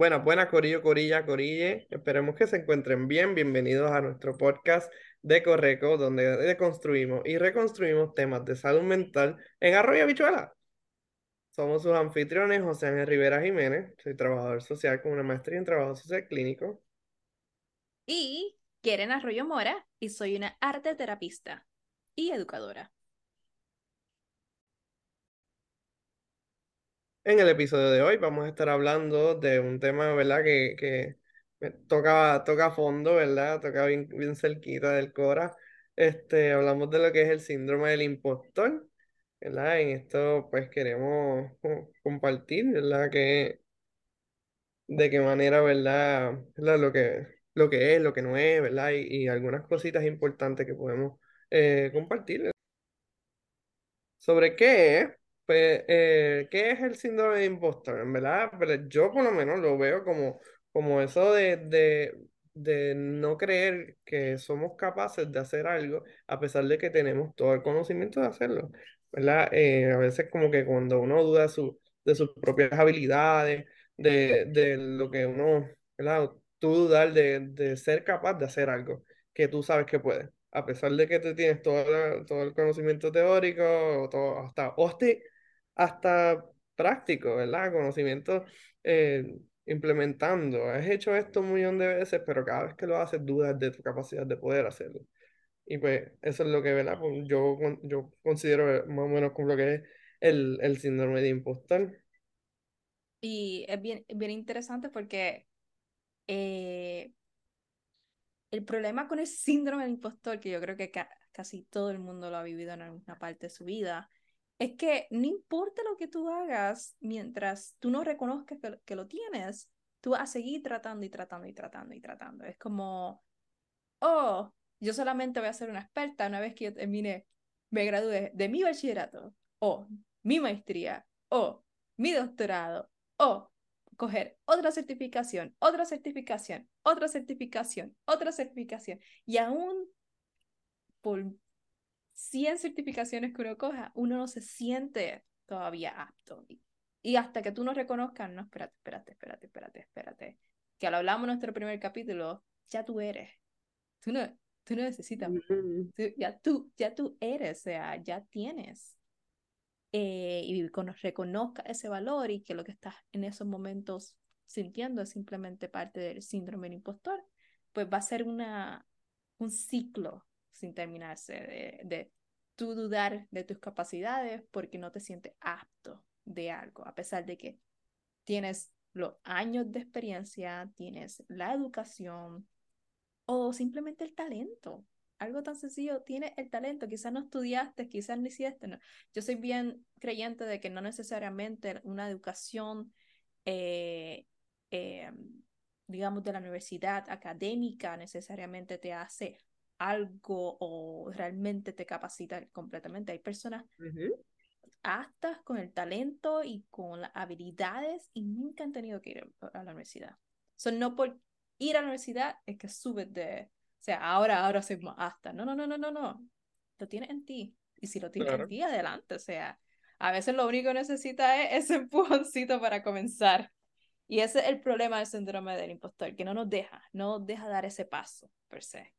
Buenas, buenas, Corillo, Corilla, Corille. Esperemos que se encuentren bien. Bienvenidos a nuestro podcast de Correco, donde deconstruimos y reconstruimos temas de salud mental en Arroyo Bichuela. Somos sus anfitriones, José Ángel Rivera Jiménez. Soy trabajador social con una maestría en trabajo social clínico. Y Quieren Arroyo Mora, y soy una arte terapista y educadora. En el episodio de hoy vamos a estar hablando de un tema, ¿verdad? Que, que toca, toca a fondo, ¿verdad? Toca bien, bien cerquita del Cora. Este, hablamos de lo que es el síndrome del impostor, ¿verdad? En esto, pues queremos compartir, ¿verdad? Que, de qué manera, ¿verdad? Lo que, lo que es, lo que no es, ¿verdad? Y, y algunas cositas importantes que podemos eh, compartir. ¿Sobre qué? Pues, eh, ¿qué es el síndrome de impostor? En verdad, yo por lo menos lo veo como, como eso de, de, de no creer que somos capaces de hacer algo a pesar de que tenemos todo el conocimiento de hacerlo, ¿verdad? Eh, a veces como que cuando uno duda su, de sus propias habilidades, de, de lo que uno, ¿verdad? Tú dudar de, de ser capaz de hacer algo que tú sabes que puedes a pesar de que tú tienes todo, todo el conocimiento teórico, todo, hasta, hasta práctico, ¿verdad? Conocimiento eh, implementando. Has hecho esto un millón de veces, pero cada vez que lo haces dudas de tu capacidad de poder hacerlo. Y pues eso es lo que, ¿verdad? Pues, yo, yo considero más o menos como lo que es el, el síndrome de impostor. Y es bien, bien interesante porque eh, el problema con el síndrome del impostor, que yo creo que casi todo el mundo lo ha vivido en alguna parte de su vida, es que no importa lo que tú hagas, mientras tú no reconozcas que, lo tienes, tú vas a seguir tratando y tratando y tratando y tratando. Es como, oh, yo solamente voy a ser una experta una vez que yo termine, me gradúe de mi bachillerato, o mi maestría, o mi doctorado, o coger otra certificación, otra certificación, otra certificación, otra certificación. Y aún por 100 certificaciones que uno coja, uno no se siente todavía apto. Y hasta que tú no reconozcas, no, espérate, espérate, espérate, espérate, espérate, que lo hablamos en nuestro primer capítulo, ya tú eres. Tú no, tú no necesitas, ya, tú, ya tú eres, o sea, ya tienes eh, y cuando reconozca ese valor y que lo que estás en esos momentos sintiendo es simplemente parte del síndrome del impostor, pues va a ser una, un ciclo sin terminarse de, de tú dudar de tus capacidades porque no te sientes apto de algo, a pesar de que tienes los años de experiencia, tienes la educación o simplemente el talento algo tan sencillo, tienes el talento, quizás no estudiaste, quizás no hiciste. No. Yo soy bien creyente de que no necesariamente una educación, eh, eh, digamos, de la universidad académica necesariamente te hace algo o realmente te capacita completamente. Hay personas aptas con el talento y con las habilidades y nunca han tenido que ir a la universidad. So, no por ir a la universidad es que subes de, o sea, ahora, ahora soy más hasta. No, no, no, no, no, no. Lo tienes en ti. Y si lo tienes en ti, adelante. O sea, a veces lo único que necesita es ese empujoncito para comenzar. Y ese es el problema del síndrome del impostor, que no nos deja, no nos deja dar ese paso, per se.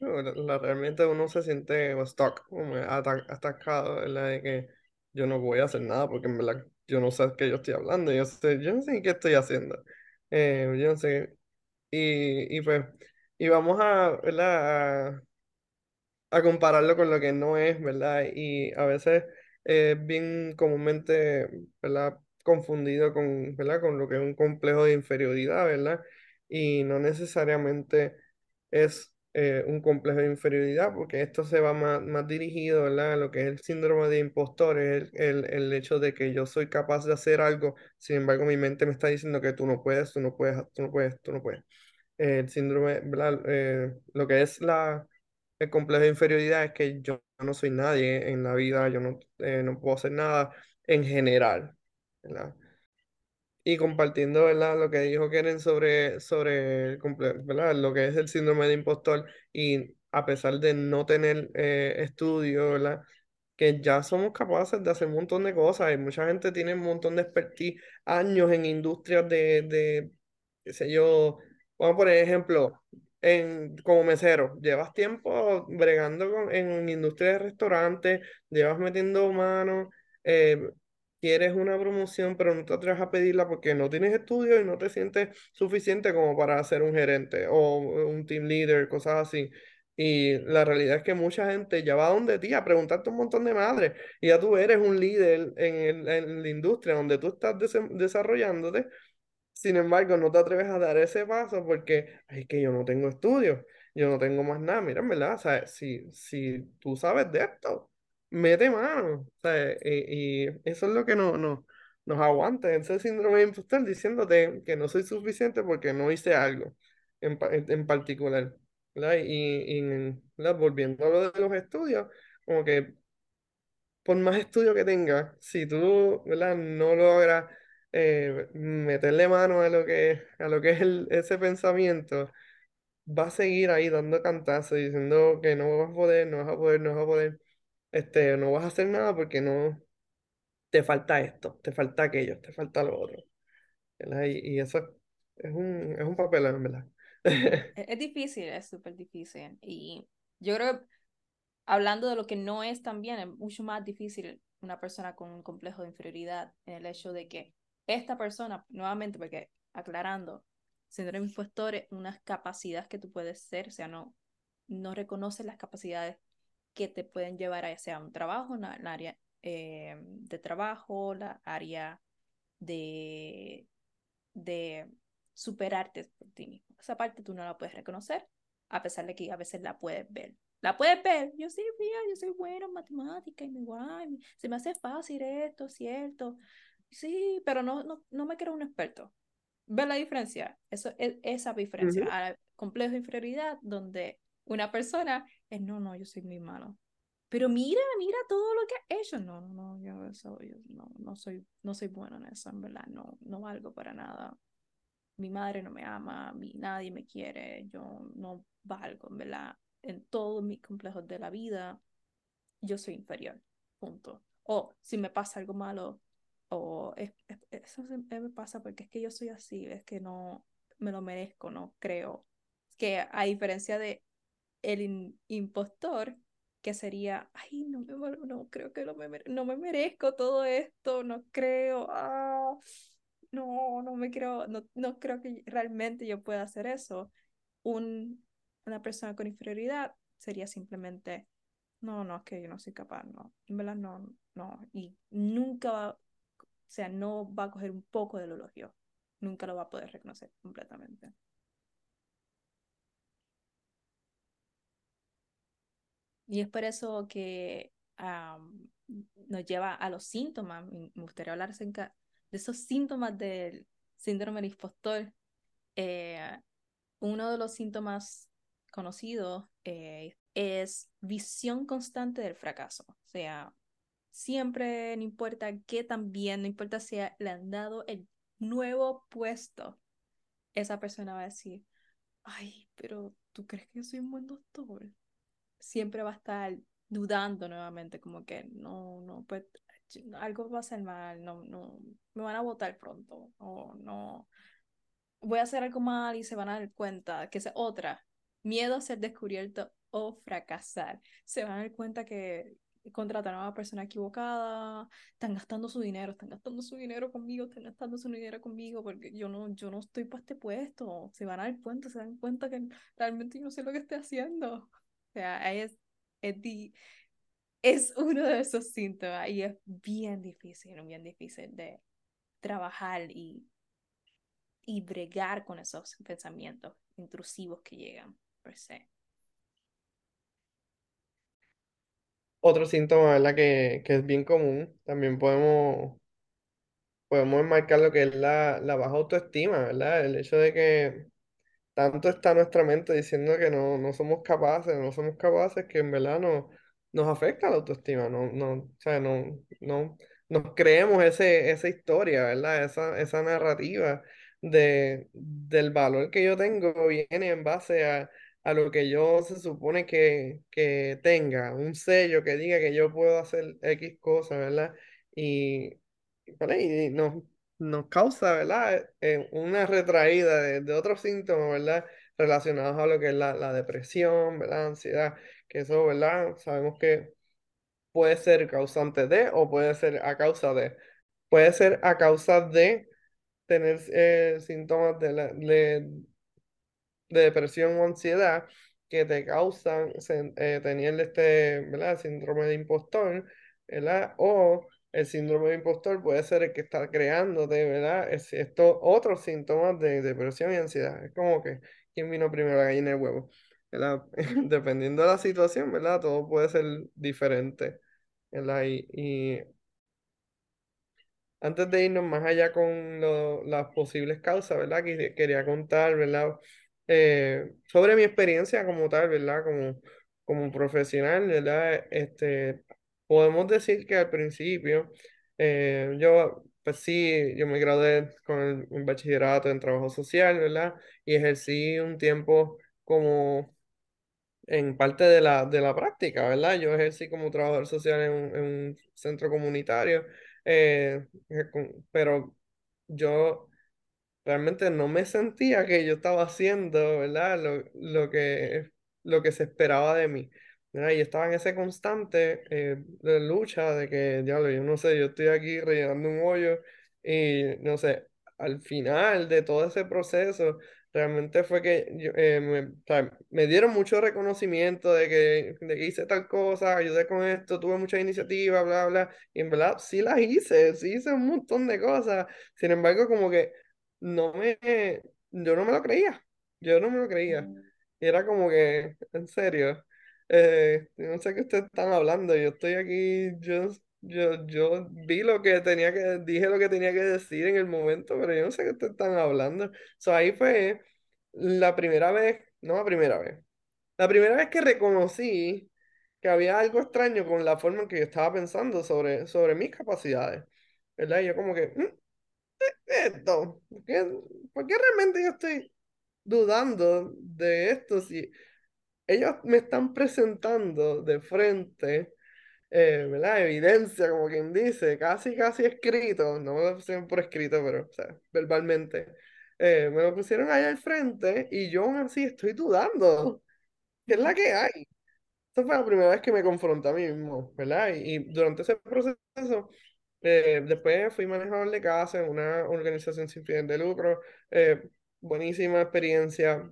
La, realmente uno se siente stuck, atacado, ¿verdad? De que yo no voy a hacer nada porque en verdad yo no sé qué yo estoy hablando, yo, sé, yo no sé qué estoy haciendo. Eh, yo no sé. Y, y pues y vamos a, ¿verdad? A, compararlo con lo que no es, ¿verdad? Y a veces es bien comúnmente, ¿verdad? Confundido con, ¿verdad? Con lo que es un complejo de inferioridad, ¿verdad? Y no necesariamente es eh, un complejo de inferioridad, porque esto se va más, más dirigido, ¿verdad? A lo que es el síndrome de impostor, es el, el, el, hecho de que yo soy capaz de hacer algo, sin embargo mi mente me está diciendo que tú no puedes, tú no puedes, tú no puedes, tú no puedes el síndrome, eh, lo que es la, el complejo de inferioridad es que yo no soy nadie en la vida, yo no, eh, no puedo hacer nada en general, ¿verdad? Y compartiendo, ¿verdad? Lo que dijo Keren sobre, sobre ¿verdad? Lo que es el síndrome de impostor y a pesar de no tener eh, estudio, ¿verdad? Que ya somos capaces de hacer un montón de cosas y mucha gente tiene un montón de expertise, años en industrias de, de qué sé yo, vamos a ejemplo, en, como mesero, llevas tiempo bregando con, en industria de restaurantes, llevas metiendo mano, eh, quieres una promoción, pero no te atreves a pedirla porque no tienes estudio y no te sientes suficiente como para ser un gerente o un team leader, cosas así. Y la realidad es que mucha gente ya va donde ti a preguntarte un montón de madres y ya tú eres un líder en, el- en la industria donde tú estás dese- desarrollándote sin embargo, no te atreves a dar ese paso porque "Ay, es que yo no tengo estudios, yo no tengo más nada. Mira, en verdad, o sea, si, si tú sabes de esto, mete mano. O sea, y, y eso es lo que no, no, nos aguanta, ese síndrome de impostor diciéndote que no soy suficiente porque no hice algo en, en, particular. ¿verdad? Y, y ¿verdad? volviendo a lo de los estudios, como que por más estudio que tengas, si tú, ¿verdad? no logras eh, meterle mano a lo que, a lo que es ese pensamiento, va a seguir ahí dando cantazos, diciendo que no vas a poder, no vas a poder, no vas a poder, este, no vas a hacer nada porque no te falta esto, te falta aquello, te falta lo otro. ¿verdad? Y, y eso es un, es un papel, en verdad. Es, es difícil, es súper difícil. Y yo creo que hablando de lo que no es también, es mucho más difícil una persona con un complejo de inferioridad en el hecho de que esta persona, nuevamente, porque aclarando, síndrome impostor es unas capacidades que tú puedes ser, o sea, no, no reconoces las capacidades que te pueden llevar a sea un trabajo, una, una área eh, de trabajo, la área de, de superarte por ti mismo. Esa parte tú no la puedes reconocer, a pesar de que a veces la puedes ver. La puedes ver, yo sí, mira, yo soy buena en matemática y me guay, se me hace fácil esto, cierto. Sí, pero no, no, no me creo un experto. ¿Ves la diferencia? Eso es esa diferencia. Ujú, Al complejo de inferioridad, donde una persona es, no, no, yo soy muy malo. Pero mira, mira todo lo que ha hecho. No, no, no, yo, eso, yo no, no, soy, no soy bueno en eso, en verdad. No, no valgo para nada. Mi madre no me ama, mi, nadie me quiere, yo no valgo, en verdad. En todos mis complejos de la vida, yo soy inferior. Punto. O si me pasa algo malo, o es, es, eso se- me pasa porque es que yo soy así, es que no me lo merezco, no creo. Que a diferencia de el impostor, que sería, ay, no, me, no creo que no me, no me merezco todo esto, no creo, ah, no, no me creo, no, no creo que realmente yo pueda hacer eso. Un, una persona con inferioridad sería simplemente, no, no, es que yo no soy capaz, no, en verdad no, no, y nunca va, o sea, no va a coger un poco del elogio, nunca lo va a poder reconocer completamente. Y es por eso que um, nos lleva a los síntomas. Me gustaría hablar de esos síntomas del síndrome del impostor. Eh, uno de los síntomas conocidos eh, es visión constante del fracaso. O sea, siempre, no importa qué tan bien, no importa si le han dado el nuevo puesto, esa persona va a decir, ay, pero ¿tú crees que yo soy un buen doctor? Siempre va a estar dudando nuevamente, como que no, no, pues algo va a ser mal, no, no, me van a votar pronto, o no, voy a hacer algo mal y se van a dar cuenta, que es otra, miedo a ser descubierto o fracasar, se van a dar cuenta que contrataron a una persona equivocada, están gastando su dinero, están gastando su dinero conmigo, están gastando su dinero conmigo porque yo no, yo no estoy para este puesto, se van a dar cuenta, se dan cuenta que realmente yo no sé lo que estoy haciendo. Sea, es, es, es uno de esos síntomas y es bien difícil, bien difícil de trabajar y, y bregar con esos pensamientos intrusivos que llegan, per se. Otro síntoma, ¿verdad? Que, que es bien común, también podemos, podemos enmarcar lo que es la, la baja autoestima, ¿verdad? El hecho de que tanto está nuestra mente diciendo que no, no somos capaces, no somos capaces, que en verdad no, nos afecta la autoestima, no, no, o sea, no, no, nos creemos ese, esa historia, ¿verdad? Esa, esa narrativa de, del valor que yo tengo viene en base a, a lo que yo se supone que, que tenga, un sello que diga que yo puedo hacer X cosa, ¿verdad? Y, ¿vale? y no. Nos causa, ¿verdad? Eh, una retraída de, otros síntomas, ¿verdad? Relacionados a lo que es la, la depresión, ¿verdad? Ansiedad, que eso, ¿verdad? Sabemos que puede ser causante de o puede ser a causa de. Puede ser a causa de tener eh, síntomas de, la, de, de depresión o ansiedad que te causan eh, tener este, síndrome de impostor. O el síndrome de impostor puede ser el que está creándote, ¿verdad? Es- estos otros síntomas de depresión y ansiedad. Es como que, ¿quién vino primero, la gallina el huevo? Dependiendo de la situación, ¿verdad? Todo puede ser diferente, ¿verdad? Y, antes de irnos más allá con las posibles causas, ¿verdad? Que quería contar, ¿verdad? Eh, sobre mi experiencia como tal, ¿verdad? Como, como profesional, ¿verdad? Este, podemos decir que al principio, eh, yo, pues sí, yo me gradué con el, un bachillerato en trabajo social, ¿verdad? Y ejercí un tiempo como en parte de la, de la práctica, ¿verdad? Yo ejercí como trabajador social en un, en un centro comunitario, eh, eh, pero yo realmente no me sentía que yo estaba haciendo, ¿verdad? Lo, lo que, lo que se esperaba de mí, ¿verdad? Y estaba en ese constante eh, de lucha de que, diablo, yo no sé, yo estoy aquí rellenando un hoyo y, no sé, al final de todo ese proceso, realmente fue que yo, eh, me, o sea, me dieron mucho reconocimiento de que, de que hice tal cosa, ayudé con esto, tuve mucha iniciativa, bla, bla, y en verdad sí las hice, sí hice un montón de cosas. Sin embargo, como que no me, yo no me lo creía, yo no me lo creía. Y era como que, en serio, eh, no sé qué ustedes están hablando, yo estoy aquí, yo, yo, yo vi lo que tenía que, dije lo que tenía que decir en el momento, pero yo no sé qué ustedes están hablando. So, ahí fue la primera vez, no la primera vez, la primera vez que reconocí que había algo extraño con la forma en que yo estaba pensando sobre, sobre mis capacidades, ¿verdad? Y yo como que, "Mm, esto? ¿Por qué, por qué realmente yo estoy dudando de esto si ellos me están presentando de frente, eh, ¿verdad? Evidencia, como quien dice, casi, casi escrito, no me lo pusieron por escrito, pero, verbalmente, eh, me lo pusieron ahí al frente y yo aún así estoy dudando, ¿qué es la que hay? Esa fue la primera vez que me confronté a mí mismo, ¿verdad? Y, y durante ese proceso, eh, después fui manejador de casa en una organización sin fines de lucro, buenísima experiencia,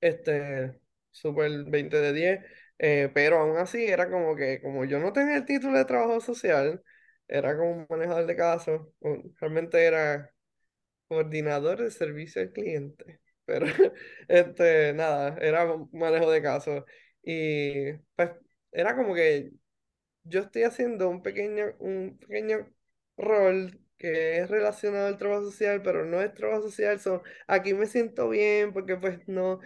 este, súper 20 de 10, eh, pero aún así era como que, como yo no tenía el título de trabajo social, era como un manejador de casa, o- realmente era coordinador de servicio al cliente, pero este, nada, era manejo de casos y pues era como que yo estoy haciendo un pequeño, un pequeño rol que es relacionado al trabajo social, pero no es trabajo social, so, aquí me siento bien porque pues no,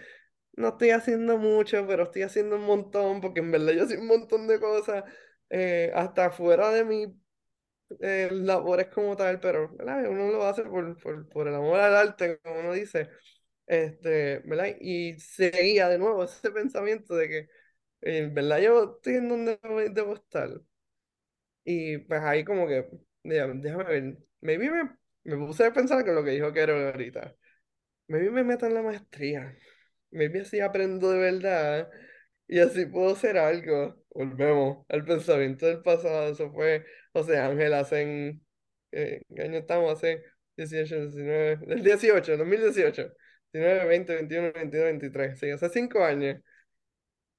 no estoy haciendo mucho, pero estoy haciendo un montón, porque en verdad yo soy un montón de cosas, eh, hasta fuera de mis eh, labores como tal, pero. Uno lo hace por, por, por el amor al arte, como uno dice, este, ¿verdad? Y seguía de nuevo ese pensamiento de que, en verdad yo estoy en donde debo estar. Y pues ahí como que, déjame, ver, maybe me, me puse a pensar que lo que dijo Kero ahorita, maybe me meto en la maestría, maybe así aprendo de verdad y así puedo hacer algo. Volvemos al pensamiento del pasado, eso fue José Ángel hace, eh, ¿qué año estamos? Hace 18, 19, del 18, 2018, 19, 20, 21, 22, 23, sí, hace 5 años.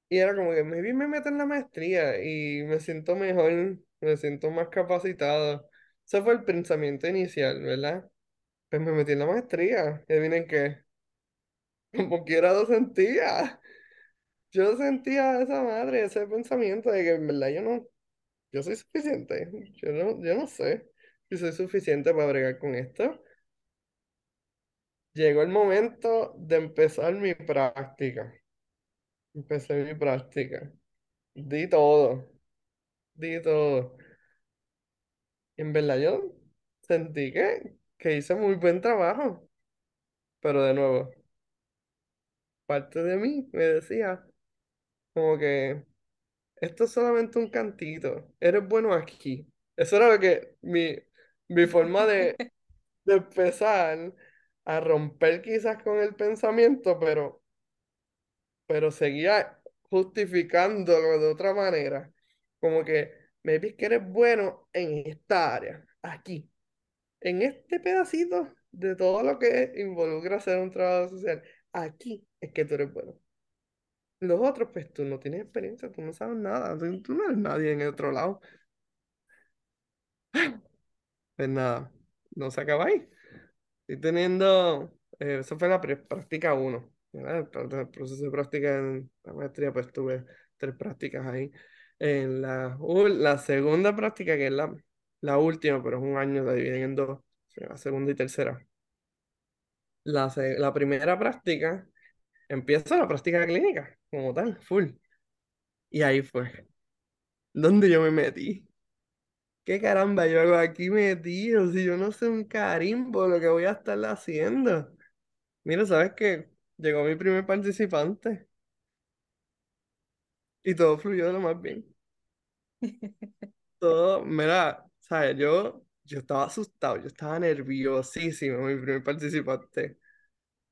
Y era como que maybe me meto en la maestría y me siento mejor, me siento más capacitado. Ese fue el pensamiento inicial, ¿verdad? Pues me metí en la maestría. Y adivinen qué, como quiera lo sentía. Yo sentía esa madre, ese pensamiento de que en verdad yo no, soy suficiente. Yo no, yo no sé si soy suficiente para bregar con esto. Llegó el momento de empezar mi práctica. Empecé mi práctica. Di todo, di todo. En verdad yo sentí que, que hice muy buen trabajo, pero de nuevo, parte de mí me decía como que esto es solamente un cantito, eres bueno aquí. Eso era lo que mi, mi forma de, de empezar a romper quizás con el pensamiento, pero, pero seguía justificándolo de otra manera. Como que, maybe es que eres bueno en esta área, aquí, en este pedacito de todo lo que involucra hacer un trabajo social. Aquí es que tú eres bueno. Los otros, pues tú no tienes experiencia, tú no sabes nada, tú, tú no eres nadie en el otro lado. Pues nada, no se acaba ahí. Estoy teniendo, eh, eso fue la práctica uno ¿verdad? El, pro- el proceso de práctica en la maestría, pues tuve tres prácticas ahí. En la, la segunda práctica, que es la, la última, pero es un año, la dividen en dos, la segunda y tercera. La, la primera práctica, empieza la práctica clínica, como tal, full. Y ahí fue, donde yo me metí. ¿Qué caramba yo hago aquí metido? Si yo no sé un carimbo lo que voy a estar haciendo. Mira, ¿sabes qué? Llegó mi primer participante y todo fluyó de lo más bien. Todo, mira, ¿sabes? Yo, yo estaba asustado, yo estaba nerviosísimo, mi primer participante.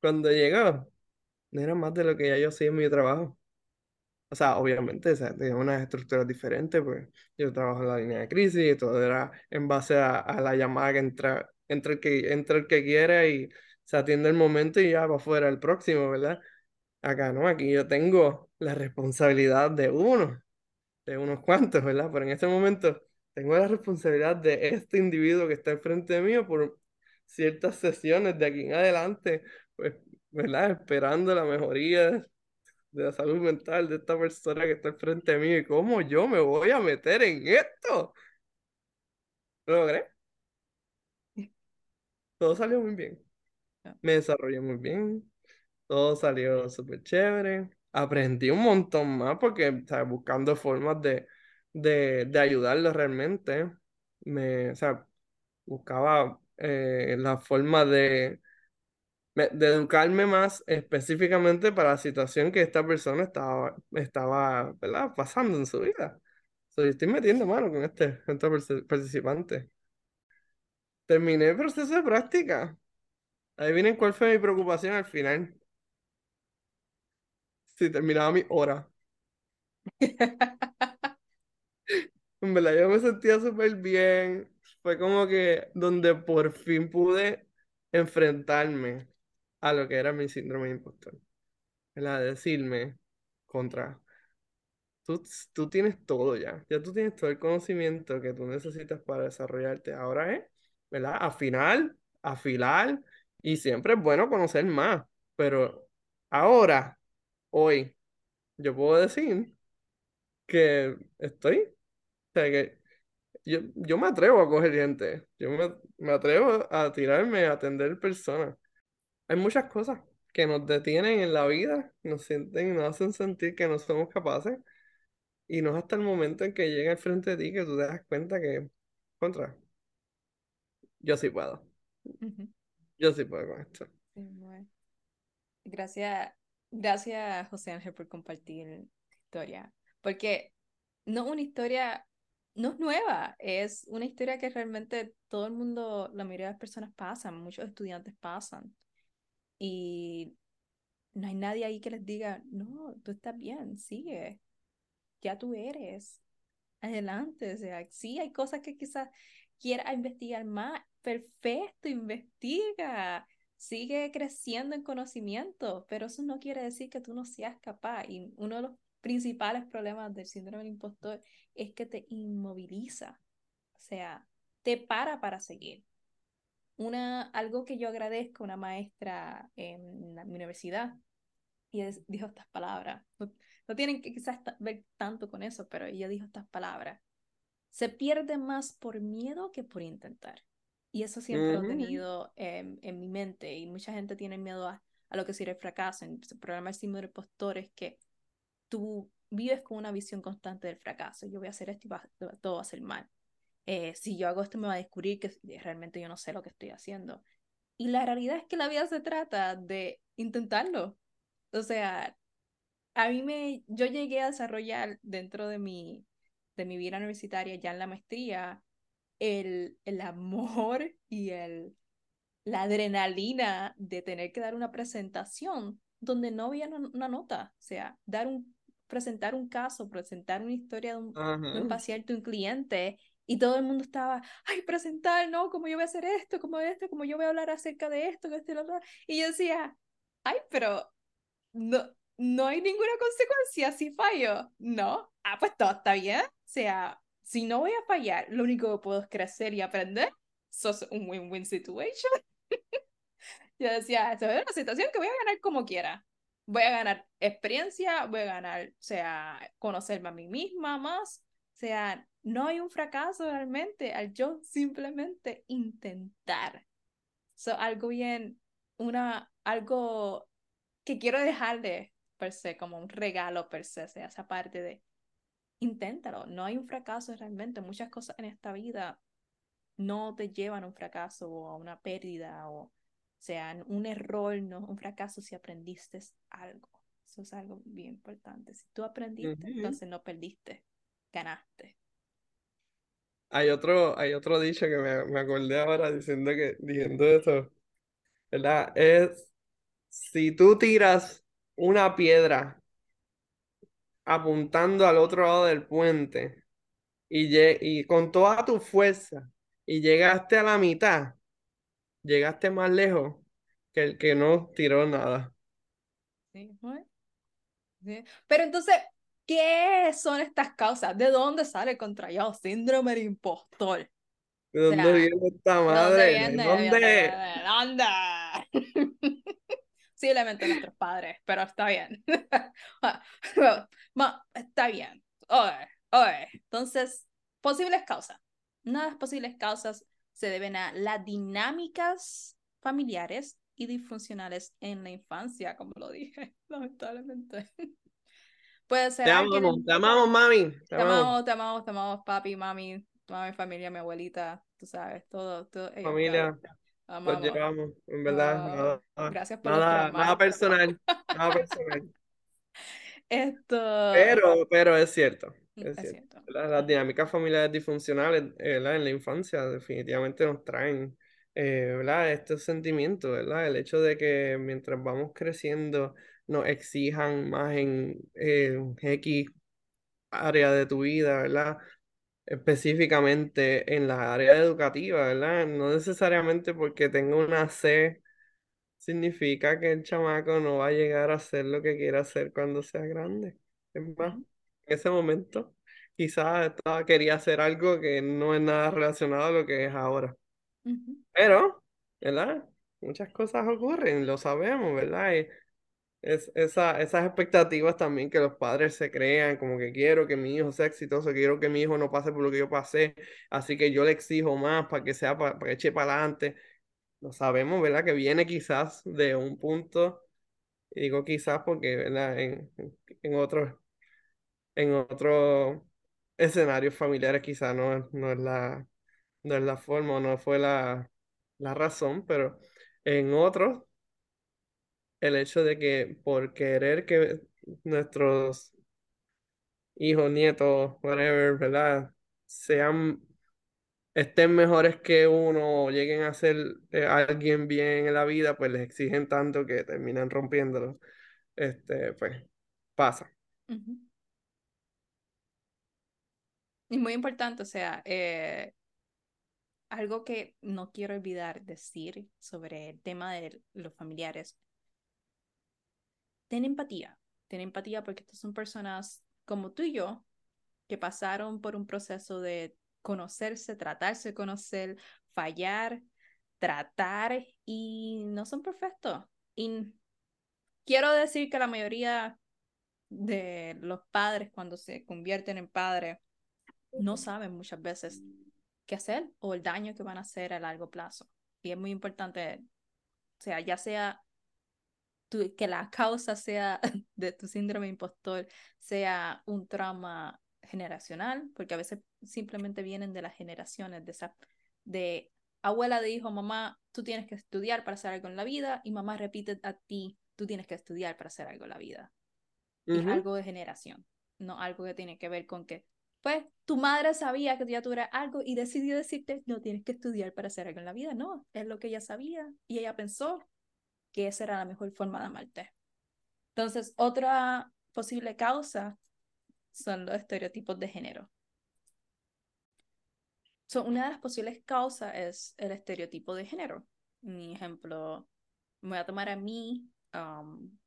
Cuando llegó, no era más de lo que ya yo hacía en mi trabajo. O sea, obviamente, o sea, tenía unas estructuras diferentes, pues yo trabajo en la línea de crisis y todo era en base a, la llamada que entra, entre el que, entre el que quiera y se atiende el momento y ya va fuera el próximo, ¿verdad? Acá no, aquí yo tengo la responsabilidad de uno, de unos cuantos, ¿verdad? Pero en este momento tengo la responsabilidad de este individuo que está enfrente mío por ciertas sesiones de aquí en adelante, pues, ¿verdad? Esperando la mejoría de la salud mental de esta persona que está enfrente de mí y cómo yo me voy a meter en esto. ¿Lo logré? Todo salió muy bien. Me desarrollé muy bien. Todo salió súper chévere. Aprendí un montón más porque, ¿sabes? Buscando formas de, de, de ayudarlo realmente. Me, o sea, buscaba eh, la forma de, me- de educarme más específicamente para la situación que esta persona estaba, estaba, ¿verdad? pasando en su vida. So, estoy metiendo mano con este, participante. Terminé el proceso de práctica. Adivinen cuál fue mi preocupación al final. Si terminaba mi hora. En verdad, yo me sentía súper bien. Fue como que donde por fin pude enfrentarme a lo que era mi síndrome de impostor. Decirme contra. Tú, tú tienes todo ya. Ya tú tienes todo el conocimiento que tú necesitas para desarrollarte. Ahora es, ¿verdad? Afinar, afilar. Y siempre es bueno conocer más. Pero ahora, hoy, yo puedo decir que estoy. O sea, que yo, yo me atrevo a coger gente. Yo me, me atrevo a tirarme a atender personas. Hay muchas cosas que nos detienen en la vida, nos sienten, nos hacen sentir que no somos capaces. Y no es hasta el momento en que llega al frente de ti que tú te das cuenta que, contra, yo sí puedo. Yo sí puedo con esto. Gracias, gracias José Ángel por compartir tu historia, porque no una historia, no es nueva, es una historia que realmente todo el mundo, la mayoría de las personas pasan, muchos estudiantes pasan, y no hay nadie ahí que les diga, no, tú estás bien, sigue, ya tú eres, adelante, o sea, sí hay cosas que quizás quieras investigar más, perfecto, investiga, sigue creciendo en conocimiento, pero eso no quiere decir que tú no seas capaz. Y uno de los principales problemas del síndrome del impostor es que te inmoviliza, o sea, te para para seguir. Una, algo que yo agradezco a una maestra en la, mi universidad, y es, dijo estas palabras, no, no tienen que quizás ver tanto con eso, pero ella dijo estas palabras se pierde más por miedo que por intentar. Y eso siempre lo he Ujú. tenido en, en mi mente y mucha gente tiene miedo a, a lo que sería el fracaso. El problema del síndrome del impostor es que tú vives con una visión constante del fracaso. Yo voy a hacer esto y va, todo va a ser mal. Eh, si yo hago esto me va a descubrir que realmente yo no sé lo que estoy haciendo. Y la realidad es que la vida se trata de intentarlo. O sea, a mí me, yo llegué a desarrollar dentro de mi, de mi vida universitaria, ya en la maestría, el, el amor y el, la adrenalina de tener que dar una presentación donde no había una nota, o sea, dar un, presentar un caso, presentar una historia de un, de un paciente, un cliente, y todo el mundo estaba, ay, presentar, ¿no? ¿Cómo yo voy a hacer esto? ¿Cómo esto? ¿Cómo yo voy a hablar acerca de esto? esto y, lo otro? y yo decía, ay, pero no, no hay ninguna consecuencia si fallo, ¿no? Ah, pues todo está bien. O sea, si no voy a fallar, lo único que puedo es crecer y aprender. Eso es un win-win situation. yo decía, esto es una situación que voy a ganar como quiera. Voy a ganar experiencia, voy a ganar, o sea, conocerme a mí misma más. O sea, no hay un fracaso realmente al yo simplemente intentar. So, algo bien, una, algo que quiero dejarle per se, como un regalo per se, sea esa parte de inténtalo, no hay un fracaso realmente, muchas cosas en esta vida no te llevan a un fracaso o a una pérdida o sea un error, no un fracaso si aprendiste algo. Eso es algo bien importante. Si tú aprendiste, entonces no perdiste, ganaste. Hay otro, hay otro dicho que me, me acordé ahora diciendo que, diciendo eso, ¿verdad? Es si tú tiras una piedra apuntando al otro lado del puente y, y con toda tu fuerza y llegaste a la mitad, llegaste más lejos que el que no tiró nada. Sí, Pero entonces, ¿qué son estas causas? ¿De dónde sale el contrallado síndrome de impostor? ¿De dónde viene esta madre? ¿De dónde? ¿De dónde? Posiblemente nuestros padres, pero está bien. está bien. Oye, oye. Entonces, posibles causas. Una de las posibles causas se deben a las dinámicas familiares y disfuncionales en la infancia, como lo dije, lamentablemente. Puede ser. Te amamos, te amamos, mami. Te, amamos, te amamos, te amamos, papi, mami, toda mi familia, mi abuelita, tú sabes, todo. todo familia. Los llevamos, en verdad. nada, gracias por nada, nada personal. Nada personal. Esto. Pero, pero es cierto. Mm, es, cierto. Las, dinámicas familiares disfuncionales en la infancia definitivamente nos traen eh, ¿verdad? estos sentimientos, ¿verdad? El hecho de que mientras vamos creciendo nos exijan más en, en X área de tu vida, ¿verdad? específicamente en la área educativa, ¿verdad? No necesariamente porque tenga una C significa que el chamaco no va a llegar a hacer lo que quiera hacer cuando sea grande. Es más, en ese momento quizás quería hacer algo que no es nada relacionado a lo que es ahora. Pero, ¿verdad? Muchas cosas ocurren, lo sabemos, ¿verdad? Es, esa, esas expectativas también que los padres se crean, como que quiero que mi hijo sea exitoso, quiero que mi hijo no pase por lo que yo pasé, así que yo le exijo más para que sea, para, que eche para adelante. Lo sabemos, ¿verdad? Que viene quizás de un punto, digo quizás porque, ¿verdad? En, en otros en otros escenarios familiares quizás no, no, es la, no es la forma no fue la, la razón, pero en otros el hecho de que por querer que nuestros hijos, nietos, whatever, ¿verdad? Sean, estén mejores que uno o lleguen a ser eh, alguien bien en la vida, pues les exigen tanto que terminan rompiéndolo. Este, pues, pasa. Y muy importante, o sea, eh, algo que no quiero olvidar decir sobre el tema de los familiares ten empatía, ten empatía porque estas son personas como tú y yo que pasaron por un proceso de conocerse, tratarse, conocer, fallar, tratar y no son perfectos. Y quiero decir que la mayoría de los padres cuando se convierten en padres no saben muchas veces qué hacer o el daño que van a hacer a largo plazo. Y es muy importante, o sea, ya sea que la causa sea de tu síndrome impostor sea un trauma generacional, porque a veces simplemente vienen de las generaciones, de esa, de abuela de hijo, mamá, tú tienes que estudiar para hacer algo en la vida, y mamá repite a ti, tú tienes que estudiar para hacer algo en la vida. Es algo de generación, no algo que tiene que ver con que pues tu madre sabía que ya tú eras algo y decidió decirte, no tienes que estudiar para hacer algo en la vida. No, es lo que ella sabía y ella pensó que esa la mejor forma de amarte. Entonces, otra posible causa son los estereotipos de género. So, una de las posibles causas es el estereotipo de género. Mi ejemplo, me voy a tomar a mí um,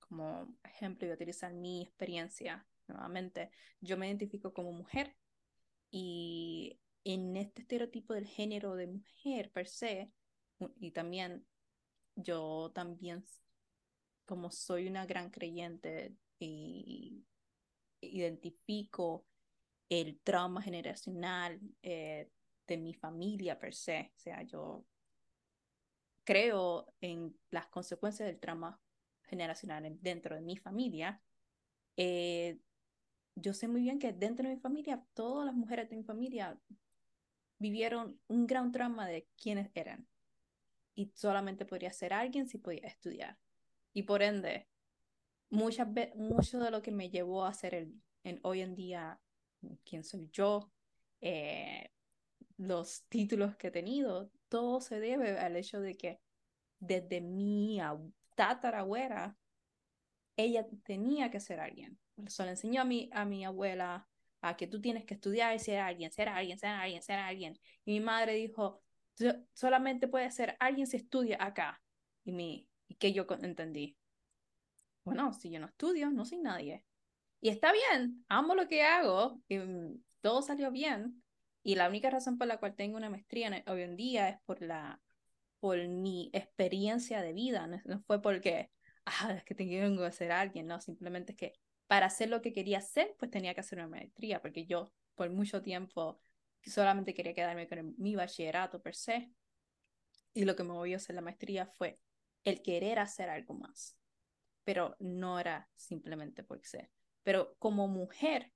como ejemplo y voy a utilizar mi experiencia nuevamente. Yo me identifico como mujer y en este estereotipo del género de mujer per se, y también yo también, como soy una gran creyente y identifico el trauma generacional eh, de mi familia per se, o sea, yo creo en las consecuencias del trauma generacional dentro de mi familia, eh, yo sé muy bien que dentro de mi familia, todas las mujeres de mi familia vivieron un gran trauma de quiénes eran. Y solamente podría ser alguien si podía estudiar. Y por ende, muchas mucho de lo que me llevó a ser el, hoy en día quién soy yo, eh, los títulos que he tenido, todo se debe al hecho de que desde mi tatarabuela, ella tenía que ser alguien. Eso le enseñó a mi, a mi abuela a que tú tienes que estudiar y ser alguien, ser alguien, ser alguien, ser alguien. Y mi madre dijo, solamente puede ser alguien si estudia acá. Y, mi, y que yo entendí. Bueno, si yo no estudio, no soy nadie. Y está bien, amo lo que hago, mm, todo salió bien. Y la única razón por la cual tengo una maestría hoy en día es por, la, por mi experiencia de vida. No, no fue porque, ah, que tengo que ser alguien, no, simplemente es que para hacer lo que quería hacer, pues tenía que hacer una maestría, porque yo por mucho tiempo solamente quería quedarme con mi bachillerato per se. Y lo que me movió a hacer la maestría fue el querer hacer algo más. Pero no era simplemente por ser. Pero como mujer,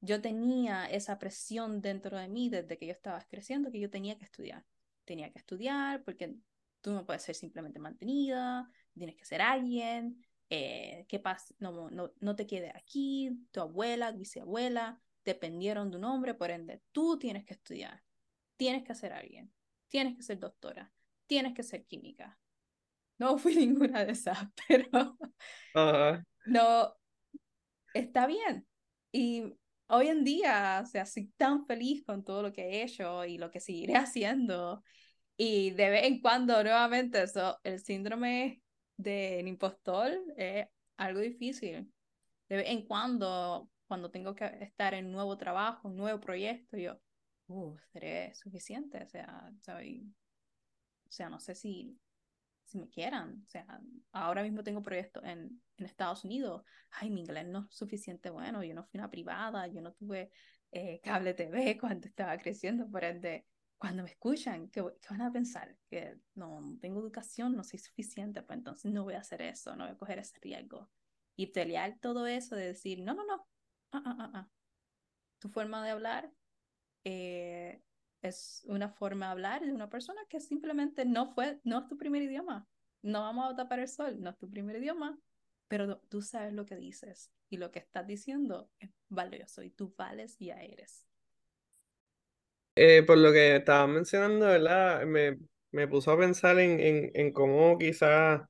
yo tenía esa presión dentro de mí desde que yo estaba creciendo que yo tenía que estudiar. Tenía que estudiar porque tú no puedes ser simplemente mantenida, tienes que ser alguien, eh, ¿qué pasa? No, no, no te quedes aquí, tu abuela, bisabuela, dependieron de un hombre, por ende, tú tienes que estudiar, tienes que ser alguien, tienes que ser doctora, tienes que ser química. No fui ninguna de esas, pero no, está bien. Y hoy en día, o sea, soy tan feliz con todo lo que he hecho y lo que seguiré haciendo. Y de vez en cuando, nuevamente, eso, el síndrome del impostor es algo difícil. De vez en cuando, cuando tengo que estar en nuevo trabajo, un nuevo proyecto, yo, uh, seré suficiente. O sea, o sea, no sé si, si me quieran. O sea, ahora mismo tengo proyectos en, en Estados Unidos. Ay, mi inglés no es suficiente bueno. Yo no fui una privada, yo no tuve eh, cable TV cuando estaba creciendo, por ende cuando me escuchan, ¿qué, van a pensar? Que no tengo educación, no soy suficiente, pues entonces no voy a hacer eso, no voy a coger ese riesgo. Y pelear todo eso de decir, no, no, no, ah, ah, ah, tu forma de hablar eh, es una forma de hablar de una persona que simplemente no fue, no es tu primer idioma. No vamos a tapar el sol, no es tu primer idioma, pero tú sabes lo que dices y lo que estás diciendo es valioso y tú vales y ya eres. Eh, por lo que estaba mencionando, ¿verdad? Me, me puso a pensar en, en, en cómo quizás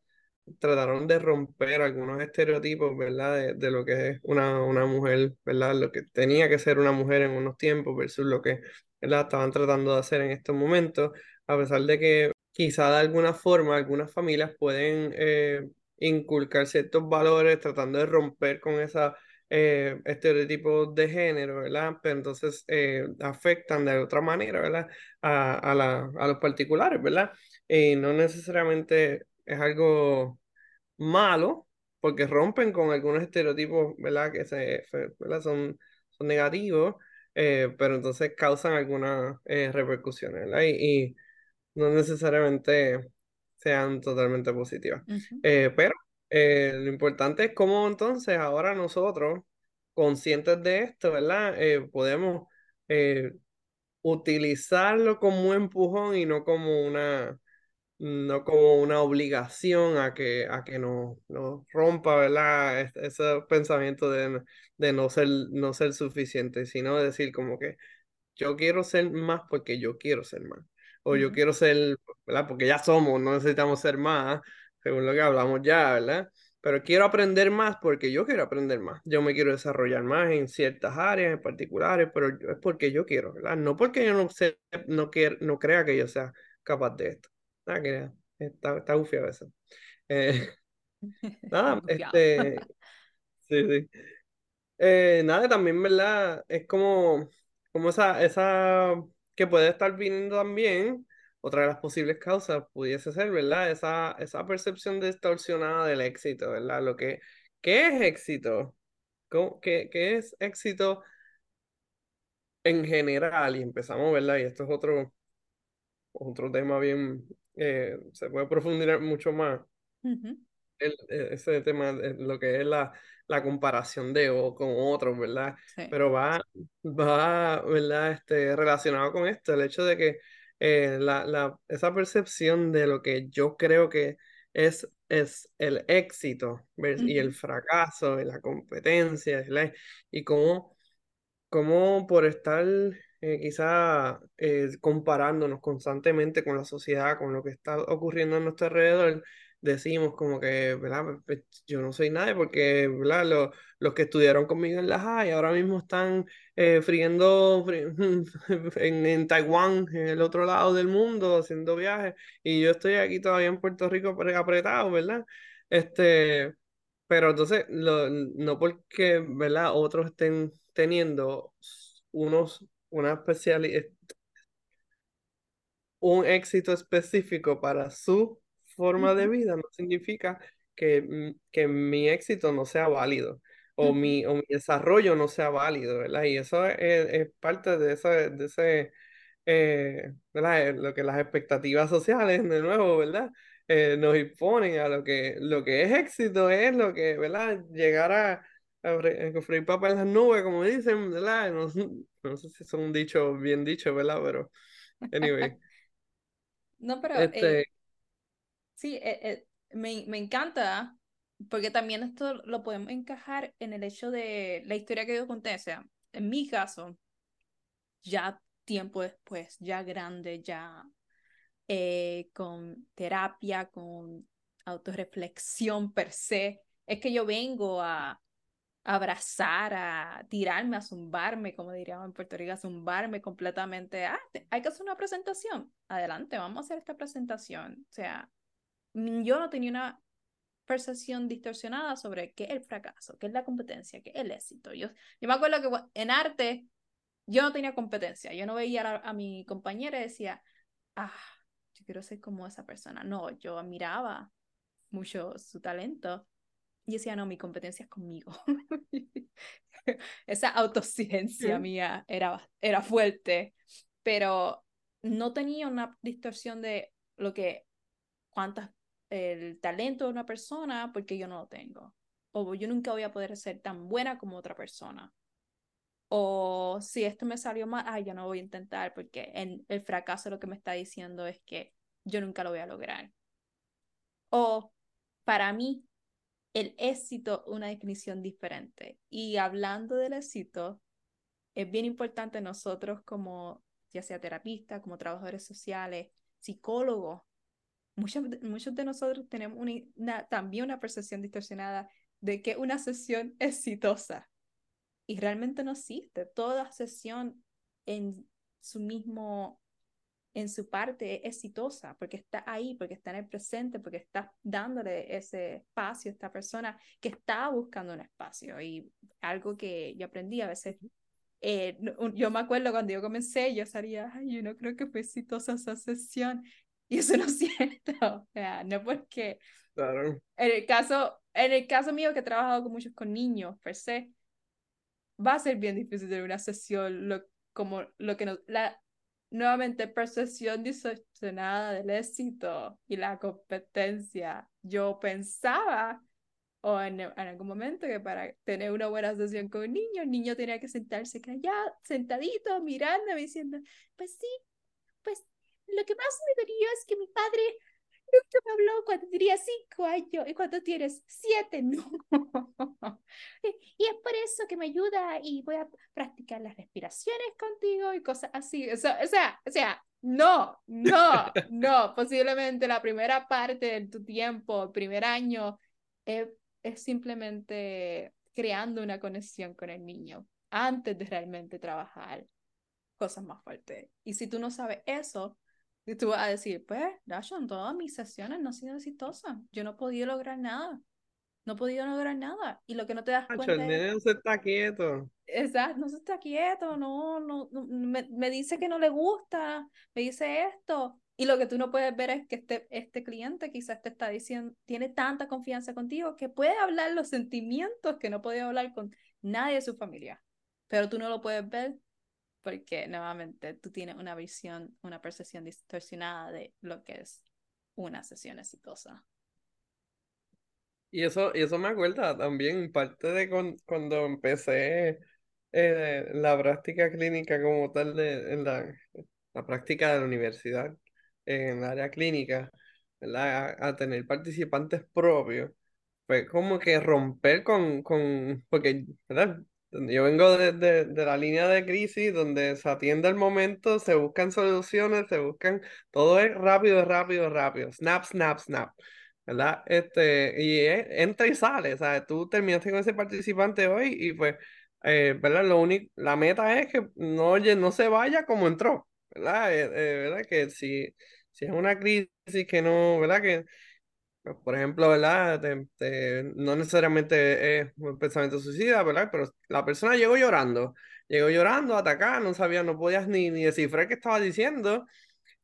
trataron de romper algunos estereotipos, ¿verdad? De, lo que es una, una mujer, ¿verdad? Lo que tenía que ser una mujer en unos tiempos versus lo que, ¿verdad? Estaban tratando de hacer en estos momentos, a pesar de que quizá de alguna forma algunas familias pueden eh, inculcar ciertos valores tratando de romper con esa eh, estereotipos de género, ¿verdad? Pero entonces eh, afectan de otra manera, ¿verdad? A, a, la, a los particulares, ¿verdad? Y no necesariamente es algo malo, porque rompen con algunos estereotipos, ¿verdad? Que se, ¿verdad? Son, son negativos, eh, pero entonces causan algunas eh, repercusiones, ¿verdad? Y, y, no necesariamente sean totalmente positivas. Uh -huh. eh, pero eh, lo importante es cómo entonces ahora nosotros, conscientes de esto, ¿verdad? Podemos utilizarlo como un empujón y no como una, no como una obligación a que, a que nos, nos rompa, ¿verdad? Es- Ese pensamiento de, de no ser, no ser suficiente, sino decir como que yo quiero ser más porque yo quiero ser más. O yo quiero ser, ¿verdad? Porque ya somos, no necesitamos ser más, según lo que hablamos ya, ¿verdad? Pero quiero aprender más porque yo quiero aprender más. Yo me quiero desarrollar más en ciertas áreas en particulares, pero es porque yo quiero, ¿verdad? No porque yo no sé, no quiero, no crea que yo sea capaz de esto. Nada que está, está ufia a veces. Eh, nada, este, sí, sí. Eh, nada, también, ¿verdad? Es como, como esa, esa que puede estar viniendo también, otra de las posibles causas pudiese ser, ¿verdad? Esa, esa percepción distorsionada del éxito, ¿verdad? Lo que, ¿qué es éxito? ¿Cómo- qué, qué es éxito en general? Y empezamos, ¿verdad? Y esto es otro, otro tema bien, eh, se puede profundizar mucho más. El- e- ese tema de lo que es la, la comparación de o con otros, ¿verdad? Sí. Pero va, va, ¿verdad? Este, relacionado con esto, el hecho de que eh, la, la, esa percepción de lo que yo creo que es, es el éxito y el fracaso y la competencia, ¿verdad? Y cómo como por estar eh, quizá eh, comparándonos constantemente con la sociedad, con lo que está ocurriendo a nuestro alrededor, decimos como que, ¿verdad? Pues, yo no soy nadie porque, ¿verdad? Lo- los que estudiaron conmigo en la high ahora mismo están eh, friendo fri- en, en Taiwán, en el otro lado del mundo, haciendo viajes, y yo estoy aquí todavía en Puerto Rico pre- apretado, ¿verdad? Este, pero entonces, no porque, ¿verdad? Otros estén teniendo unos, una especialidad, un éxito específico para su forma de vida, no significa que, mm, que mi éxito no sea válido o mi, o mi desarrollo no sea válido, ¿verdad? Y eso es, es parte de ese, de ese eh, ¿verdad? Eh, Lo que las expectativas sociales, de nuevo, ¿verdad? Eh, nos imponen a lo que, lo que es éxito, es lo que, ¿verdad? Llegar a, a fre- a freír papas en las nubes, como dicen, ¿verdad? No, no sé si es un dicho bien dicho, ¿verdad? Pero, anyway, No, pero este, eh, sí, eh, eh, me, me encanta porque también esto lo podemos encajar en el hecho de la historia que yo conté. O sea, en mi caso, ya tiempo después, ya grande, ya eh, con terapia, con autorreflexión per se, es que yo vengo a abrazar, a tirarme, a zumbarme, como diríamos en Puerto Rico, a zumbarme completamente. Ah, hay que hacer una presentación. Adelante, vamos a hacer esta presentación. O sea, mm, yo no tenía una percepción distorsionada sobre qué es el fracaso, qué es la competencia, qué es el éxito. Yo, yo me acuerdo que en arte yo no tenía competencia. Yo no veía a, a mi compañera y decía, ah, yo quiero ser como esa persona. No, yo admiraba mucho su talento y decía, no, mi competencia es conmigo. Esa autociencia mía era, era fuerte, pero no tenía una distorsión de lo que, cuántas, el talento de una persona, porque yo no lo tengo. O yo nunca voy a poder ser tan buena como otra persona. O si esto me salió mal, ay, ya no voy a intentar, porque en el fracaso lo que me está diciendo es que yo nunca lo voy a lograr. O para mí, el éxito, una definición diferente. Y hablando del éxito, es bien importante nosotros como, ya sea terapistas, como trabajadores sociales, psicólogos, muchos, muchos de nosotros tenemos una, también una percepción distorsionada de que una sesión exitosa y realmente no existe. Toda sesión en su mismo en su parte es exitosa, porque está ahí, porque está en el presente, porque está dándole ese espacio a esta persona que está buscando un espacio. Y algo que yo aprendí a veces, eh, yo me acuerdo cuando yo comencé, yo salía, ay, yo no creo que fue exitosa esa sesión. Y eso no es cierto, o sea, no porque claro, en el caso, en el caso mío que he trabajado con muchos con niños, per se, va a ser bien difícil tener una sesión lo, como lo que nos, la, nuevamente percepción distorsionada del éxito y la competencia. Yo pensaba, o en, algún momento, que para tener una buena sesión con un niño, el niño tenía que sentarse callado, sentadito, mirándome, diciendo, pues sí, pues lo que más me dolió es que mi padre nunca me habló cuando tenía cinco años y cuando tienes siete, no. y es por eso que me ayuda y voy a practicar las respiraciones contigo y cosas así. O sea, o sea, o sea no, no, no. Posiblemente la primera parte de tu tiempo, el primer año, es, es simplemente creando una conexión con el niño antes de realmente trabajar cosas más fuertes. Y si tú no sabes eso, tú vas a decir, pues, Dashon, todas mis sesiones no han sido exitosas. Yo no he podido lograr nada. No he podido lograr nada. Y lo que no te das cuenta. El nene no se está quieto. Exacto, no se está quieto, no, no, me, me, dice que no le gusta, me dice esto. Y lo que tú no puedes ver es que este, este cliente quizás te está diciendo, tiene tanta confianza contigo que puede hablar los sentimientos que no puede hablar con nadie de su familia. Pero tú no lo puedes ver porque nuevamente tú tienes una visión, una percepción distorsionada de lo que es una sesión exitosa. Y eso, y eso me acuerda también, parte de cuando empecé eh, la práctica clínica como tal, de, en la, la práctica de la universidad, en el área clínica. A, a tener participantes propios, fue como que romper con, con porque, ¿verdad? Yo vengo de, de, la línea de crisis donde se atiende el momento, se buscan soluciones, se buscan, todo es rápido, rápido, rápido, snap, snap, snap, ¿verdad? Este, y entra y sale, ¿sabes? Tú terminaste con ese participante hoy y pues, eh, ¿verdad? Lo único, la meta es que no, no se vaya como entró, ¿verdad? Eh, eh, ¿verdad? Que si, si es una crisis que no, ¿verdad? Que por ejemplo, ¿verdad? no necesariamente es un pensamiento suicida, ¿verdad? Pero la persona llegó llorando, llegó llorando, atacada, no sabía, no podías ni, ni descifrar qué estaba diciendo.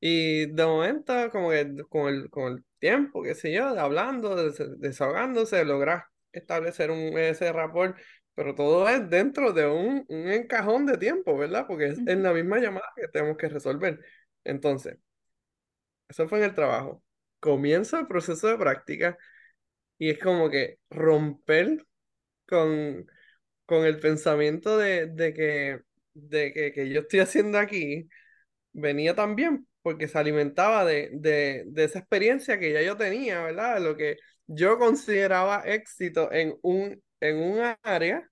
Y de momento, como que con el, con el tiempo, qué sé yo, hablando, desahogándose, logras establecer un, ese rapport, pero todo es dentro de un, un encajón de tiempo, ¿verdad? Porque es en la misma llamada que tenemos que resolver. Entonces, eso fue en el trabajo comienza el proceso de práctica y es como que romper con, con el pensamiento de, de que, de que, que, yo estoy haciendo aquí venía también porque se alimentaba de, de, de, esa experiencia que ya yo tenía, ¿verdad? Lo que yo consideraba éxito en un, en un área,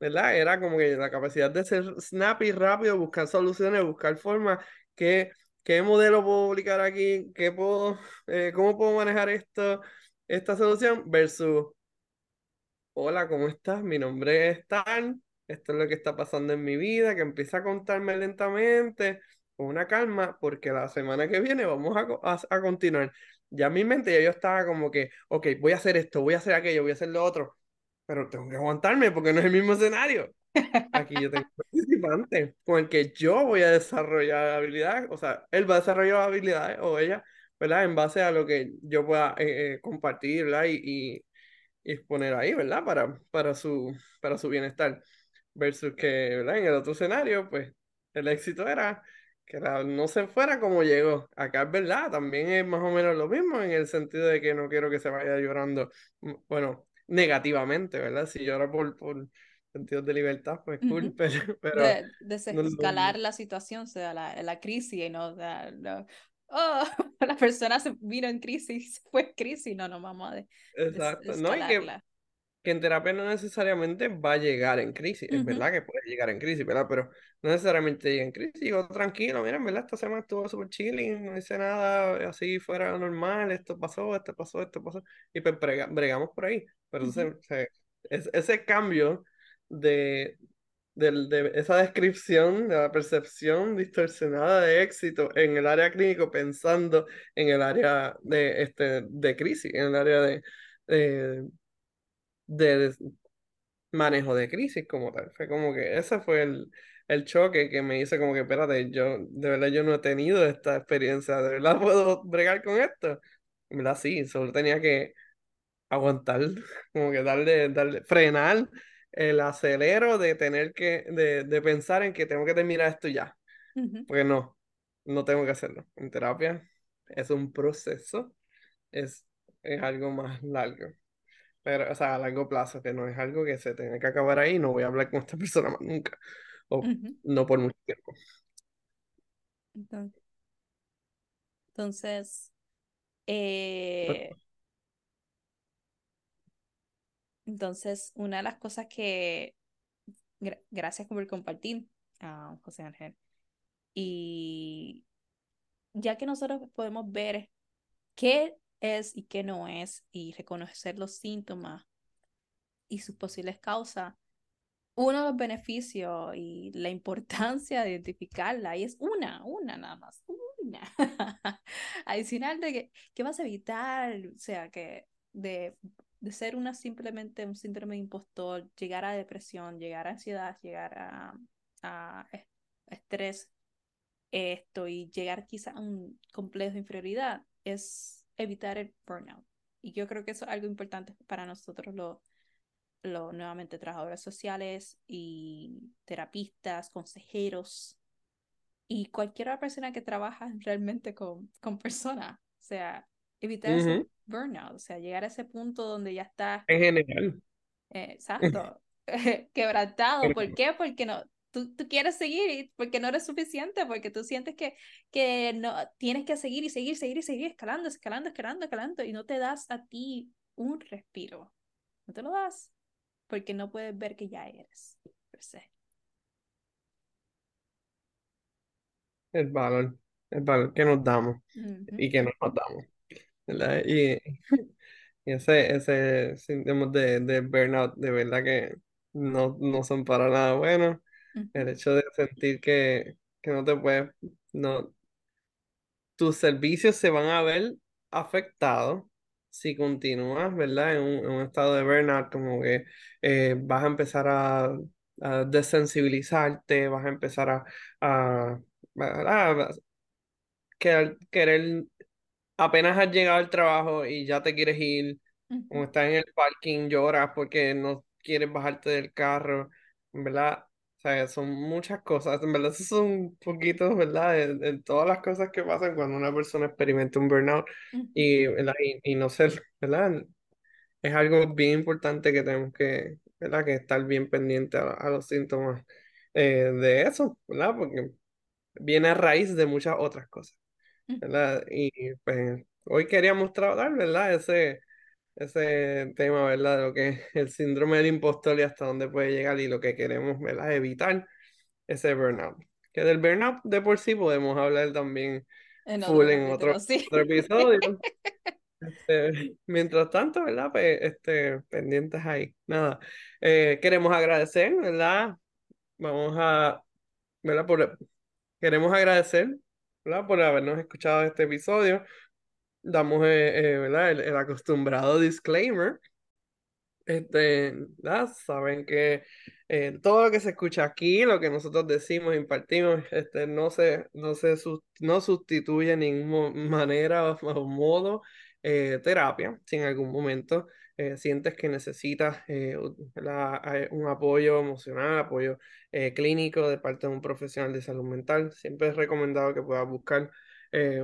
¿verdad? Era como que la capacidad de ser snappy, rápido, buscar soluciones, buscar formas que ¿qué modelo puedo publicar aquí? ¿Qué puedo, eh, ¿Cómo puedo manejar esto, esta solución? Versus, hola, ¿cómo estás? Mi nombre es Tan, esto es lo que está pasando en mi vida, que empieza a contarme lentamente, con una calma, porque la semana que viene vamos a, a, continuar. Ya en mi mente ya yo estaba como que, ok, voy a hacer esto, voy a hacer aquello, voy a hacer lo otro, pero tengo que aguantarme porque no es el mismo escenario. Aquí yo tengo un participante con el que yo voy a desarrollar habilidades, o sea, él va a desarrollar habilidades o ella, ¿verdad? En base a lo que yo pueda eh, eh, compartir, ¿verdad? Y, y, ahí, ¿verdad? Para, para, su, para su bienestar. Versus que, ¿verdad? En el otro escenario, pues, el éxito era que no se fuera como llegó. Acá es verdad, también es más o menos lo mismo en el sentido de que no quiero que se vaya llorando, bueno, negativamente, ¿verdad? Si llora por, por sentidos de libertad, pues cool, pero... de desescalar la situación, o sea, la, la crisis, y no, o sea, oh, la persona se vino en crisis, fue en crisis, no, no, vamos a de, Exacto, no, y que, que, en terapia no necesariamente va a llegar en crisis, es verdad que puede llegar en crisis, ¿verdad? Pero no necesariamente llega en crisis, digo, tranquilo, mira, en verdad, esta semana estuvo súper chilling, no hice nada así fuera normal, esto pasó, esto pasó, esto pasó, y pues bregamos por ahí, pero entonces, ese cambio de, de, esa descripción de la percepción distorsionada de éxito en el área clínico pensando en el área de, este, de crisis, en el área de, de, manejo de crisis como tal. Fue como que ese fue el, el choque que me hizo como que, espérate, yo de verdad yo no he tenido esta experiencia, de verdad puedo bregar con esto. Verdad sí, solo tenía que aguantar, como que darle, darle, frenar el acelero de tener que, de, de pensar en que tengo que terminar esto ya. Porque no, no tengo que hacerlo. En terapia es un proceso, es, es algo más largo. Pero, o sea, a largo plazo, que no es algo que se tenga que acabar ahí, no voy a hablar con esta persona más nunca. O no por mucho tiempo. Entonces, Eh, entonces, una de las cosas que, gra- gracias por compartir, ah, José Ángel, y ya que nosotros podemos ver qué es y qué no es y reconocer los síntomas y sus posibles causas, uno de los beneficios y la importancia de identificarla, y es una, una nada más, una. Adicional de que, ¿qué vas a evitar? O sea, que de, de ser una simplemente un síndrome de impostor, llegar a depresión, llegar a ansiedad, llegar a, a es- estrés, esto y llegar quizá a un complejo de inferioridad, es evitar el burnout. Y yo creo que eso es algo importante para nosotros los lo, nuevamente trabajadores sociales y terapistas, consejeros y cualquier persona que trabaja realmente con, con personas. O sea, evitar ese Ujú, burnout, o sea, llegar a ese punto donde ya estás, En general. eh, exacto, quebrantado. ¿Por qué? Porque no, tú, tú quieres seguir, porque no eres suficiente, porque tú sientes que, que no, tienes que seguir y seguir, seguir y seguir escalando, escalando, escalando, escalando y no te das a ti un respiro. No te lo das porque no puedes ver que ya eres. Per se. El valor, el valor que nos damos y que no nos damos, ¿verdad? Y, y ese, ese síntoma de, de burnout, de verdad que no, no son para nada buenos. ujú, El hecho de sentir que, que no te puedes, no, tus servicios se van a ver afectados si continúas, ¿verdad? En un, en un estado de burnout, como que eh, vas a empezar a, a desensibilizarte, vas a empezar a, a, a- a querer, querer apenas has llegado al trabajo y ya te quieres ir, ujú, como estás en el parking, lloras porque no quieres bajarte del carro, en verdad, o sea, son muchas cosas, en verdad, esos son poquitos, ¿verdad? De, de todas las cosas que pasan cuando una persona experimenta un burnout y, ¿verdad? y, y no ser, ¿verdad? Es algo bien importante que tenemos que, ¿verdad? Que estar bien pendiente a, a los síntomas eh, de eso, ¿verdad? Porque viene a raíz de muchas otras cosas. ¿Verdad? Y pues hoy queríamos tratar, ¿verdad? Ese, ese tema, ¿verdad? De lo que es el síndrome del impostor y hasta dónde puede llegar y lo que queremos, ¿verdad? Evitar ese burnout. Que del burnout de por sí podemos hablar también En otro full en otro, sí. otro episodio. Este, mientras tanto, ¿verdad? Pues, este, pendientes ahí. Nada. Eh, queremos agradecer, ¿verdad? Vamos a, ¿verdad? Por, queremos agradecer, ¿verdad? Por habernos escuchado este episodio. damos eh, eh, ¿verdad? El, el acostumbrado disclaimer. Este. Saben que eh, todo lo que se escucha aquí, lo que nosotros decimos, impartimos, este, no se, no se no sustituye en ninguna manera o, o modo eh, terapia. Si en algún momento eh, sientes que necesitas eh, un apoyo emocional, apoyo eh, clínico de parte de un profesional de salud mental, siempre es recomendado que puedas buscar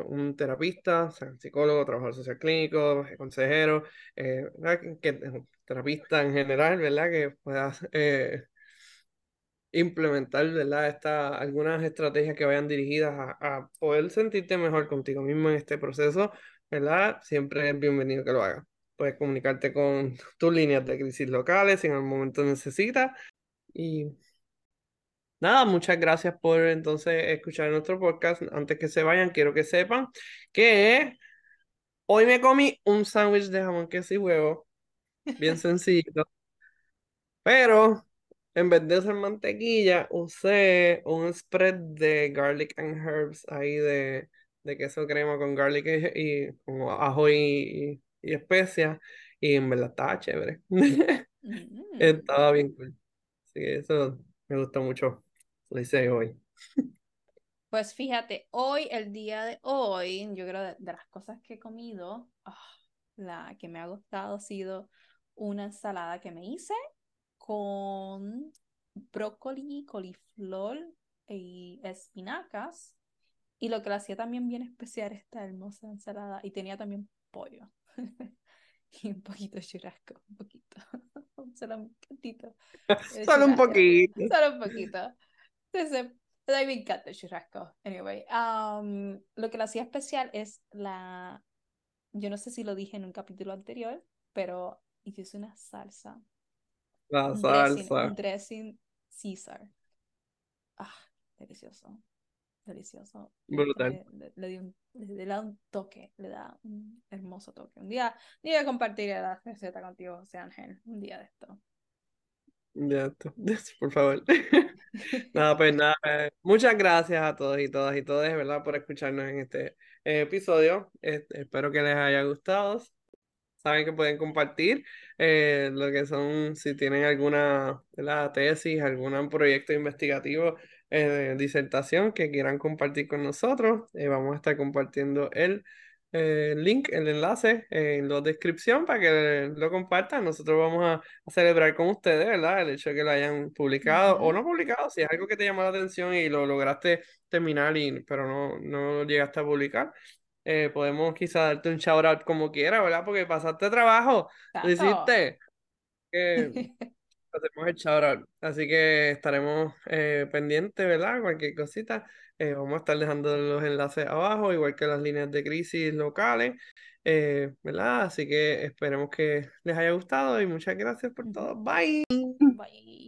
un terapista, sea, psicólogo, trabajador social clínico, consejero, que, terapista en general, ¿verdad? Que puedas implementar, ¿verdad? Esta, algunas estrategias que vayan dirigidas a, a poder sentirte mejor contigo mismo en este proceso, ¿verdad? Siempre es bienvenido que lo hagas. Puedes comunicarte con tus líneas de crisis locales si en algún momento necesitas. Y nada, muchas gracias por entonces escuchar nuestro podcast. Antes que se vayan, quiero que sepan que hoy me comí un sándwich de jamón, queso y huevo, bien sencillo. Pero en vez de usar mantequilla, usé un spread de garlic and herbs ahí de, de queso crema con garlic y, y con ajo y, y, y especias. Y en verdad estaba chévere. Mm. Estaba bien cool. Así que eso me gustó mucho. Lo hice hoy. Pues fíjate, hoy, el día de hoy, yo creo de, de las cosas que he comido, ah, la que me ha gustado ha sido una ensalada que me hice con brócoli, coliflor y espinacas. Y lo que la hacía también bien especial esta hermosa ensalada. Y tenía también pollo. y un poquito de churrasco, un poquito. Solo un poquitito de Solo un poquito. Solo un poquito. Entonces, a mí me encanta el churrasco. Anyway, um, lo que lo hacía especial es la yo no sé si lo dije en un capítulo anterior, pero hice una salsa. La un dressing, salsa. un dressing Caesar. Ah, delicioso. Delicioso. Brutal. Le, le, di un, le, da un toque, le da un hermoso toque. Un día, un día compartiré la receta contigo, José Ángel, un día de esto. Ya. Por favor. Nada, pues nada. eh, muchas gracias a todos y todas y todos, ¿verdad? Por escucharnos en este eh, episodio. Espero que les haya gustado. Saben que pueden compartir eh, lo que son, si tienen alguna ¿verdad? tesis, algún proyecto investigativo, eh, disertación que quieran compartir con nosotros. eh, vamos a estar compartiendo el eh, link, el enlace en la descripción para que lo compartan. Nosotros vamos a, a celebrar con ustedes, ¿verdad? El hecho de que lo hayan publicado o no publicado, si es algo que te llamó la atención y lo lograste terminar, y, pero no, no llegaste a publicar. eh, podemos quizá darte un shout out como quiera, ¿verdad? Porque pasaste trabajo, lo hiciste. hacemos el shout out. Así que estaremos eh, pendientes, ¿verdad? Cualquier cosita. eh, vamos a estar dejando los enlaces abajo, igual que las líneas de crisis locales, eh, ¿verdad? Así que esperemos que les haya gustado y muchas gracias por todo. Bye. Bye.